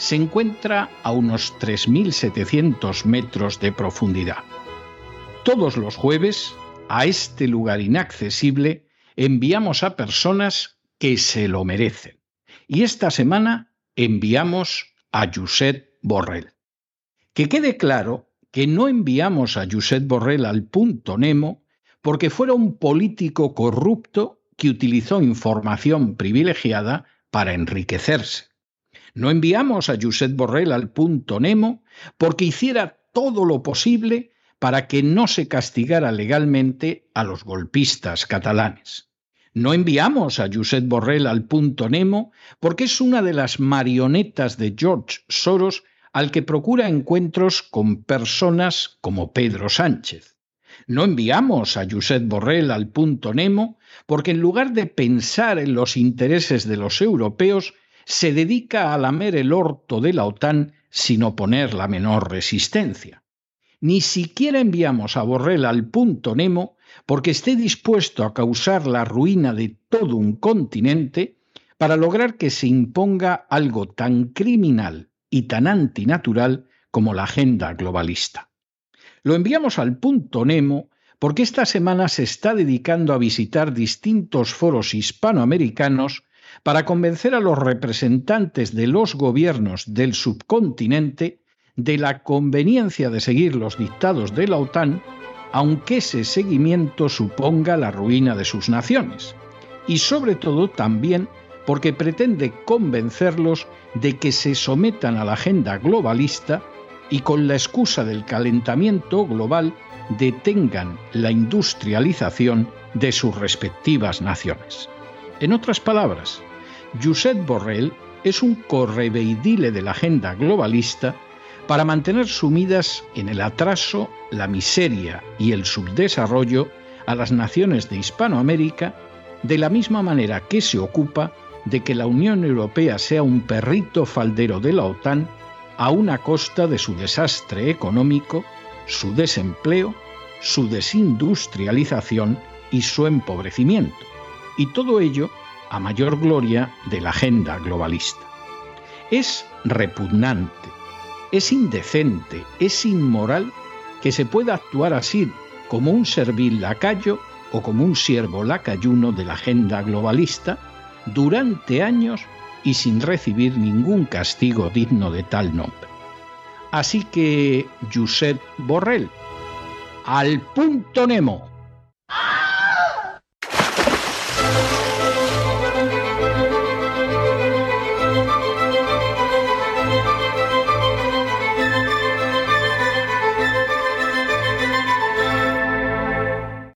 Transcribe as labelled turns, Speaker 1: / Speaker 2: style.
Speaker 1: se encuentra a unos 3.700 metros de profundidad. Todos los jueves, a este lugar inaccesible, enviamos a personas que se lo merecen. Y esta semana enviamos a Josep Borrell. Que quede claro que no enviamos a Josep Borrell al punto Nemo porque fuera un político corrupto que utilizó información privilegiada para enriquecerse. No enviamos a Josep Borrell al punto Nemo porque hiciera todo lo posible para que no se castigara legalmente a los golpistas catalanes. No enviamos a Josep Borrell al punto Nemo porque es una de las marionetas de George Soros al que procura encuentros con personas como Pedro Sánchez. No enviamos a Josep Borrell al punto Nemo porque en lugar de pensar en los intereses de los europeos, se dedica a lamer el orto de la OTAN sin oponer la menor resistencia. Ni siquiera enviamos a Borrell al punto Nemo porque esté dispuesto a causar la ruina de todo un continente para lograr que se imponga algo tan criminal y tan antinatural como la agenda globalista. Lo enviamos al punto Nemo porque esta semana se está dedicando a visitar distintos foros hispanoamericanos para convencer a los representantes de los gobiernos del subcontinente de la conveniencia de seguir los dictados de la OTAN, aunque ese seguimiento suponga la ruina de sus naciones, y sobre todo también porque pretende convencerlos de que se sometan a la agenda globalista y con la excusa del calentamiento global detengan la industrialización de sus respectivas naciones. En otras palabras, Josep Borrell es un correveidile de la agenda globalista para mantener sumidas en el atraso, la miseria y el subdesarrollo a las naciones de Hispanoamérica, de la misma manera que se ocupa de que la Unión Europea sea un perrito faldero de la OTAN a una costa de su desastre económico, su desempleo, su desindustrialización y su empobrecimiento y todo ello a mayor gloria de la agenda globalista. Es repugnante, es indecente, es inmoral que se pueda actuar así como un servil lacayo o como un siervo lacayuno de la agenda globalista durante años y sin recibir ningún castigo digno de tal nombre. Así que, Josep Borrell, al punto Nemo.